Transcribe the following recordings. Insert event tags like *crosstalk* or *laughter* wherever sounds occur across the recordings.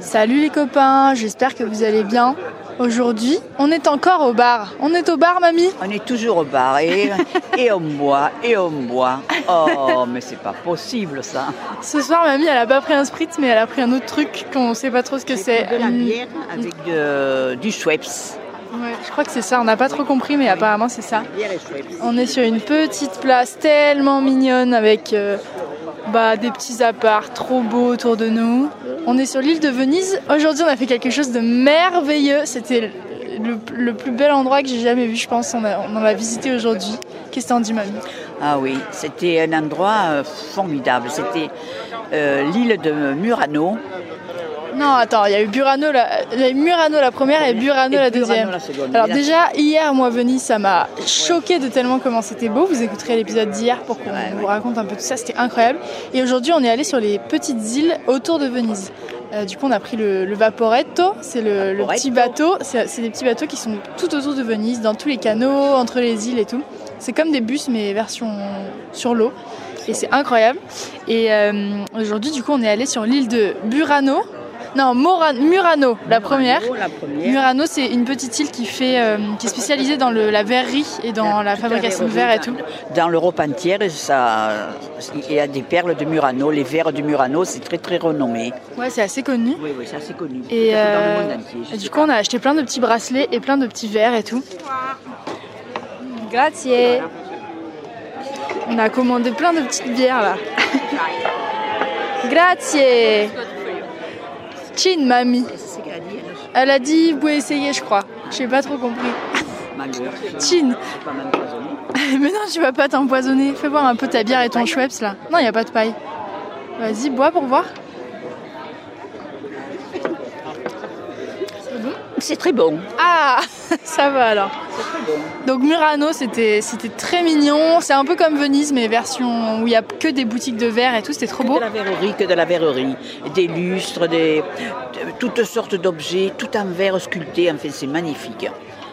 Salut les copains, j'espère que vous allez bien. Aujourd'hui, on est encore au bar. On est au bar, mamie On est toujours au bar et, *laughs* et on boit, et on boit. Oh, mais c'est pas possible ça. Ce soir, mamie, elle a pas pris un spritz, mais elle a pris un autre truc qu'on sait pas trop ce que c'est. De la Une- bière avec de- du Schweppes. Ouais, je crois que c'est ça, on n'a pas trop compris, mais apparemment c'est ça. On est sur une petite place tellement mignonne avec euh, bah, des petits apparts trop beaux autour de nous. On est sur l'île de Venise. Aujourd'hui, on a fait quelque chose de merveilleux. C'était le, plus bel endroit que j'ai jamais vu, je pense. On, a- en a visité aujourd'hui. Qu'est-ce que t'en dis, mamie? Ah oui, c'était un endroit euh, formidable. C'était euh, l'île de Murano. Non, attends, il y a eu Burano la, il y a eu Murano la première et Burano Et la Burano deuxième. la. Alors déjà, hier, moi, Venise, ça m'a choqué de tellement comment c'était beau. Vous écouterez l'épisode d'hier pour qu'on Ouais, vous raconte un peu tout ça. C'était incroyable. Et aujourd'hui, on est allé sur les petites îles autour de Venise. Euh, du coup, on a pris le, le Vaporetto. C'est le, le petit bateau. C'est c'est des petits bateaux qui sont tout autour de Venise, dans tous les canaux, entre les îles et tout. C'est comme des bus, mais version sur l'eau. Et c'est incroyable. Et euh, aujourd'hui, du coup, on est allé sur l'île de Burano. Non, Mora- Murano, la première. Murano, la première. Murano, c'est une petite île qui, fait, euh, qui est spécialisée dans le- la verrerie et dans la fabrication de verre et tout. dans- l'Europe entière, ça, il y a des perles de Murano. Les verres de Murano, c'est très très renommé. Ouais, c'est assez connu. Oui, oui, c'est assez connu. Et, dans euh, le monde entier. du pas. coup, on a acheté plein de petits bracelets et plein de petits verres et tout. Grazie. On a commandé plein de petites bières là. *laughs* Grazie. Chin, mamie. Elle a dit, vous pouvez essayer, je crois. J'ai pas trop compris. Chin. *laughs* Mais non, tu vas pas t'empoisonner. Fais boire un peu ta bière et ton Schweppes là. Non, il y a pas de paille. Vas-y, bois pour voir. C'est très bon. Ah, *laughs* ça va alors. Donc Murano, c'était très mignon. C'est un peu comme Venise, mais version où il y a que des boutiques de verre et tout. C'était trop Que beau. de la verrerie, que de la verrerie. Des lustres, des, de- toutes sortes d'objets, tout en verre sculpté. Enfin, c'est magnifique.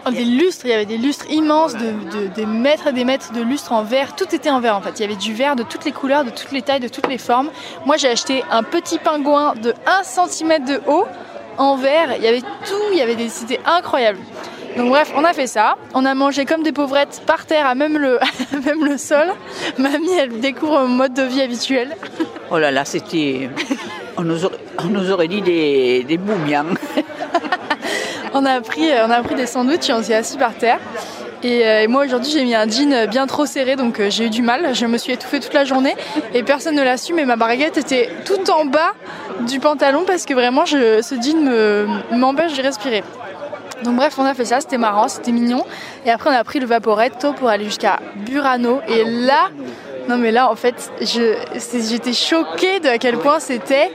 Oh, des lustres, il y avait des lustres immenses, de, de- des mètres et des mètres de lustres en verre. Tout était en verre en fait. Il y avait du verre de toutes les couleurs, de toutes les tailles, de toutes les formes. Moi, j'ai acheté un petit pingouin de 1 cm de haut en verre. Il y avait tout, il y avait des, c'était incroyable. Donc bref, on a fait ça. On a mangé comme des pauvrettes par terre à même le, *laughs* à même le sol. Mamie, elle découvre mon mode de vie habituel. *laughs* Oh là là, c'était. On nous aurait, on nous aurait dit des, des boumians. *laughs* On a pris, on a pris des sandwichs et on s'est assis par terre. Et, euh, et moi aujourd'hui j'ai mis un jean bien trop serré donc euh, j'ai eu du mal. Je me suis étouffée toute la journée et personne ne l'a su mais ma baguette était tout en bas du pantalon parce que vraiment je, ce jean me- m'empêche de respirer. Donc bref on a fait ça, c'était marrant, c'était mignon. Et après on a pris le Vaporetto pour aller jusqu'à Burano et là, non mais là en fait j'étais choquée de à quel point c'était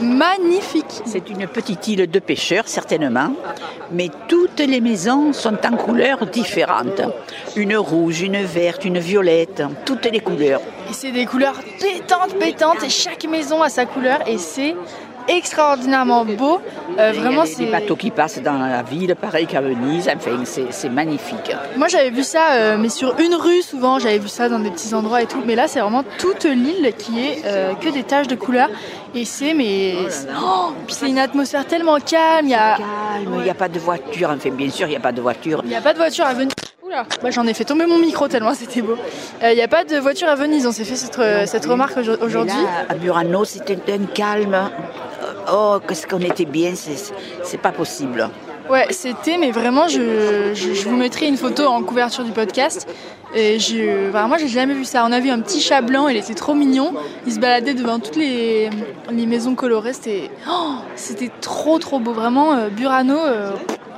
magnifique. C'est une petite île de pêcheurs, certainement, mais toutes les maisons sont en couleurs différentes. Une rouge, une verte, une violette, toutes les couleurs. Et c'est des couleurs pétantes, pétantes, et chaque maison a sa couleur, et c'est extraordinairement beau. Euh, vraiment, des- des c'est. bateaux qui passent dans la ville, pareil qu'à Venise. Enfin, c'est c'est magnifique. Moi, j'avais vu ça, euh, mais sur une rue souvent, j'avais vu ça dans des petits endroits et tout. Mais là, c'est vraiment toute l'île qui est euh, que des taches de couleurs. Et c'est, mais. Oh, puis c'est une atmosphère tellement calme, il y a. Calme, il n'y a pas de voiture. Enfin, bien sûr, il n'y a pas de voiture. Il n'y a pas de voiture à Venise. Bah, j'en ai fait tomber mon micro tellement c'était beau. Euh, Il n'y a pas de voiture à Venise, on s'est fait cette, euh, cette remarque aujourd'hui. à Burano, c'était un calme. Oh, qu'est-ce qu'on était bien, c'est pas possible. Ouais, c'était, mais vraiment, je, je, je vous mettrai une photo en couverture du podcast. Et je, enfin, moi, j'ai jamais vu ça. On a vu un petit chat blanc, il était trop mignon. Il se baladait devant toutes les, les maisons colorées. C'était, oh, c'était trop, trop beau. Vraiment, euh, Burano. euh,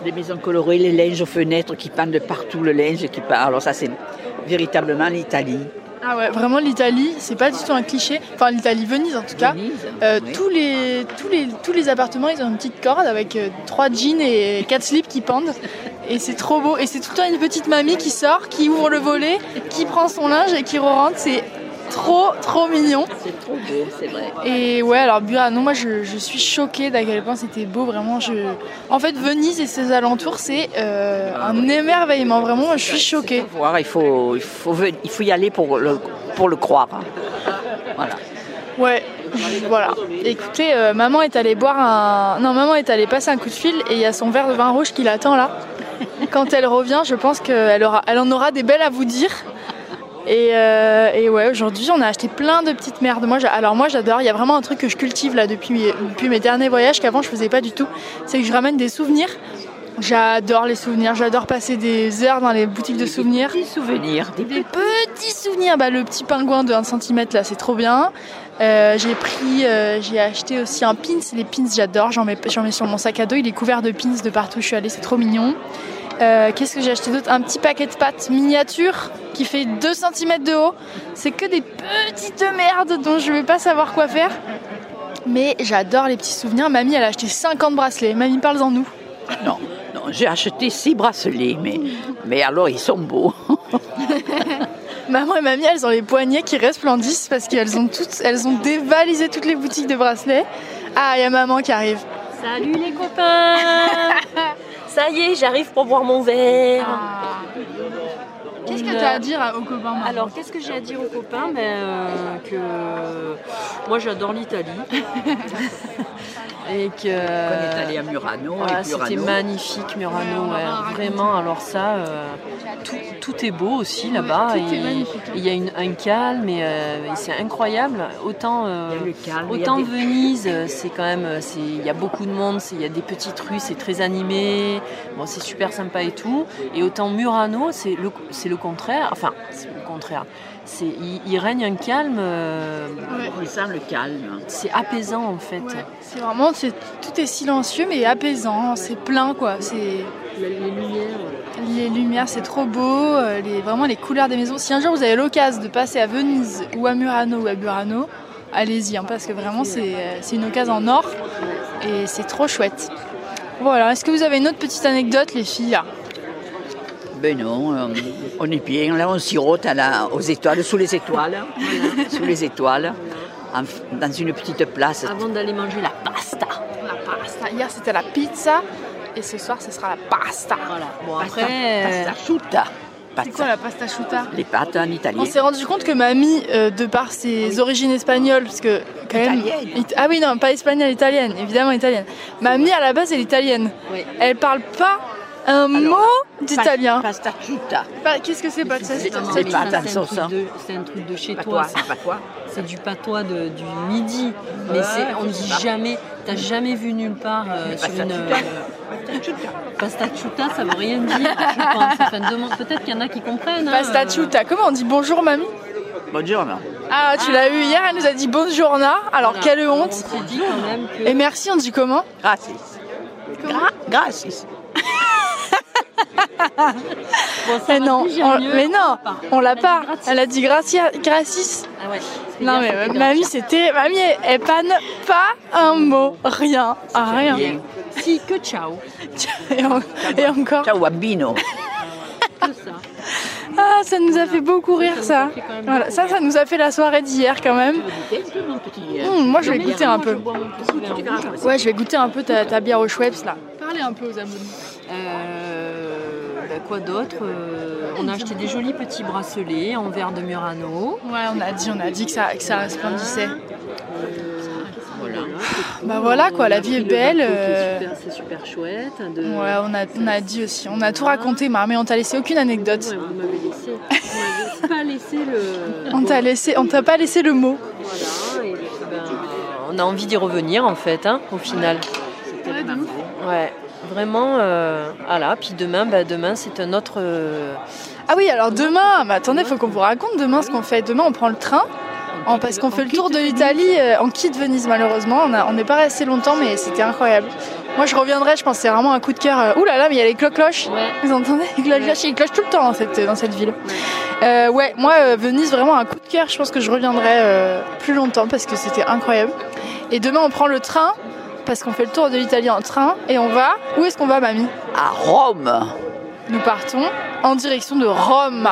Les maisons colorées, les linges aux fenêtres qui pendent de partout, le linge qui part. Alors ça, c'est véritablement l'Italie. ah ouais, vraiment l'Italie, c'est pas du tout un cliché. Enfin, l'Italie, Venise en tout cas. Venise, Euh, oui. tous, les, tous, les, tous les appartements, ils ont une petite corde avec euh, trois jeans et quatre slips qui pendent. Et c'est trop beau. Et c'est tout le temps une petite mamie qui sort, qui ouvre le volet, qui prend son linge et qui re-rentre. C'est trop, trop mignon. C'est trop beau, c'est vrai. Et ouais, alors Burano, moi je, je suis choquée d'à quel point c'était beau. Vraiment, je... En fait, Venise et ses alentours, c'est euh, un émerveillement. Vraiment, je suis choquée. Faut voir, il faut, il faut, il faut y aller pour le, pour le croire. Voilà. Ouais, voilà. Écoutez, euh, maman est allée boire un. Non, maman est allée passer un coup de fil et il y a son verre de vin rouge qui l'attend là. Quand elle revient, je pense qu'elle aura... elle en aura des belles à vous dire. Et, euh, et ouais, aujourd'hui, on a acheté plein de petites merdes. Moi, alors moi, j'adore. Il y a vraiment un truc que je cultive là depuis, mes- depuis mes derniers voyages qu'avant je faisais pas du tout. C'est que je ramène des souvenirs. J'adore les souvenirs. J'adore passer des heures dans les boutiques de souvenirs. Petits souvenirs, des Des petits souvenirs, bah, le petit pingouin de 1 cm là, c'est trop bien. Euh, j'ai pris, euh, j'ai acheté aussi un pins. Les pins, j'adore. J'en mets, j'en mets sur mon sac à dos. Il est couvert de pins de partout où je suis allée. C'est trop mignon. Euh, Qu'est-ce que j'ai acheté d'autre Un petit paquet de pâtes miniature qui fait 2 cm de haut. C'est que des petites merdes dont je vais pas savoir quoi faire. Mais j'adore les petits souvenirs. Mamie, elle a acheté 50 bracelets. Mamie, parle-en nous. Non, non j'ai acheté six bracelets, mais, mais alors ils sont beaux. *laughs* Maman et mamie, elles ont les poignets qui resplendissent parce qu'elles ont toutes, elles ont dévalisé toutes les boutiques de bracelets. Ah, il y a maman qui arrive. Salut les copains Ça y est, j'arrive pour boire mon verre. Qu'est-ce que Une- tu as à dire aux copains Alors, qu'est-ce que j'ai à dire aux copains ben, euh, Que moi, j'adore l'Italie. *laughs* Et que. On est allé à Murano. Et c'était magnifique, Murano, ouais. vraiment. Alors ça, euh, tout, tout est beau aussi là-bas. Il y a une- un calme et, euh, et c'est incroyable. Autant, euh, Il y a le calme, il y a autant des- Venise, euh, c'est quand même, euh, c'est- il y a beaucoup de monde, c'est- il y a des petites rues, c'est très animé. Bon, c'est super sympa et tout. Et autant Murano, c'est le, c'est le contraire. Enfin, c'est le contraire. C'est, il, il règne un calme. euh, On sent le calme. c'est apaisant en fait. Ouais, c'est vraiment, c'est, tout est silencieux mais apaisant. C'est plein quoi. C'est Les lumières. les lumières, c'est trop beau. euh, Les, vraiment les couleurs des maisons. Si un jour vous avez l'occasion de passer à Venise ou à Murano ou à Burano, allez-y hein, parce que vraiment c'est, euh, c'est une occasion en or et c'est trop chouette. Voilà. Est-ce que vous avez une autre petite anecdote les filles Ben non, euh, on est bien. Là, on sirote à la, aux étoiles, sous les étoiles. sous les étoiles. en- dans une petite place. Avant d'aller manger la pasta. La pasta. Hier c'était la pizza et ce soir ce sera la pasta. Voilà. Bon Pasta, après. euh, pasta asciutta. C'est Pasta- quoi la pasta chuta Les pâtes en italien. On s'est rendu compte que mamie, euh, de par ses origines espagnoles, parce que quand même. Italienne. It- ah oui, non, pas espagnole, italienne, évidemment italienne. Mamie, à la base, elle est italienne. Oui. Elle parle pas un mot d'italien. Pasta asciutta. Pas- Qu'est-ce que c'est, pas de ça C'est- Non, c'est mais pas ça, c'est un truc de- C'est un truc de chez Pas toi. toi, ça. c'est pas toi. C'est du patois de- du midi. Mais Ouais, c'est, on ne dit ça. jamais. T'as jamais vu nulle part euh, sur Pasta une. asciutta. euh, Pasta chuta, ça veut rien dire, je pense. *laughs* Enfin, demande- Peut-être qu'il y en a qui comprennent. hein, Pasta euh, chuta. Comment on dit bonjour, mamie Bonjour, non. Ah, tu l'as eu hier, elle nous a dit bonjour, Alors, voilà. quelle honte. On s'est dit quand même que. Et merci, on dit comment Gracias. Gra gracias. *laughs* Bon, Mais non, on- mieux. mais non, Pas. on l'a Elle a pas. dit gratis. Elle a dit gracia, gracis. Ah ouais. Non, mais c'était mamie, c'était. Mamie, elle, elle panne pas un mot, rien, ah, rien. Bien. Si, que ciao. Et, en- et encore. Ciao, ça. Ah, ça nous a fait beaucoup rire ça. Voilà, ça, ça nous a fait la soirée d'hier quand même. Euh, Hum, moi, je vais goûter un peu. Ouais, je vais goûter un peu ta, ta bière au Schweppes là. Parlez un peu aux abonnés. Euh, bah, quoi d'autre Euh, On a acheté des jolis petits bracelets en verre de Murano. Ouais, on a dit, on a dit que ça, que ça resplendissait. Voilà. Bah voilà quoi, la vie est belle. C'est euh, super, c'est super chouette. De... Ouais, on a, on a dit aussi. On a tout raconté, mais on t'a laissé aucune anecdote. Ouais, vous m'avez laissé. Vous m'avez pas laissé le. On t'a laissé, on t'a pas laissé le mot. Voilà. Et ben, on a envie d'y revenir en fait, hein, au final. Ouais. Vraiment, euh, voilà. Puis demain, bah, demain c'est un autre. euh, Ah oui, alors demain, mais attendez, faut qu'on vous raconte demain ce qu'on fait. Demain, on prend le train. en- parce qu'on fait le tour de l'Italie, euh, on quitte Venise malheureusement. On n'est pas resté longtemps, mais c'était incroyable. Moi, je reviendrai. Je pense que c'est vraiment un coup de cœur. euh, Ouh là là, mais il y a les cloches-cloches. Ouais. Vous entendez Les cloches, ils clochent tout le temps dans cette, dans cette ville. Euh, ouais, moi, euh, Venise, vraiment un coup de cœur. Je pense que je reviendrai plus longtemps parce que c'était incroyable. Et demain, on prend le train parce qu'on fait le tour de l'Italie en train et on va. Où est-ce qu'on va, mamie À Rome. Nous partons en direction de Rome.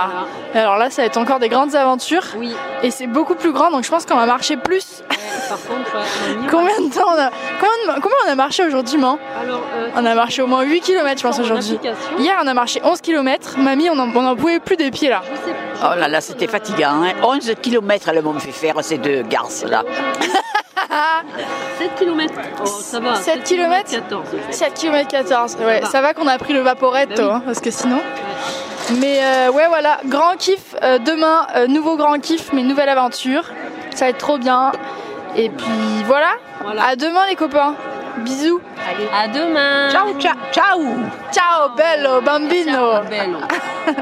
Et alors là, ça va être encore des grandes aventures Oui. et c'est beaucoup plus grand, donc je pense qu'on va marcher plus. Ouais, Par contre, ouais. Combien de temps on a combien, de- combien on a marché aujourd'hui, man Alors, euh, On a marché au moins 8 km, je pense, aujourd'hui. Hier, on a marché 11 km. Mamie, on en, on en pouvait plus des pieds là. je sais Oh là là, c'était fatigant. Hein. 11 km, elles m'ont fait faire ces deux garces là. *laughs* 7 km. Oh, ça va. 7 km 14. 7 km 14. Ouais, va. ça va qu'on a pris le vaporetto, Bah oui. hein, parce que sinon. Mais euh, ouais, voilà, grand kiff. euh, demain, euh, nouveau grand kiff, mais nouvelle aventure. Ça va être trop bien. Et puis voilà. Voilà. À demain, les copains. Bisous. Allez. À demain. Ciao, ciao, ciao Ciao, bello, bambino. Ciao, bello. *laughs*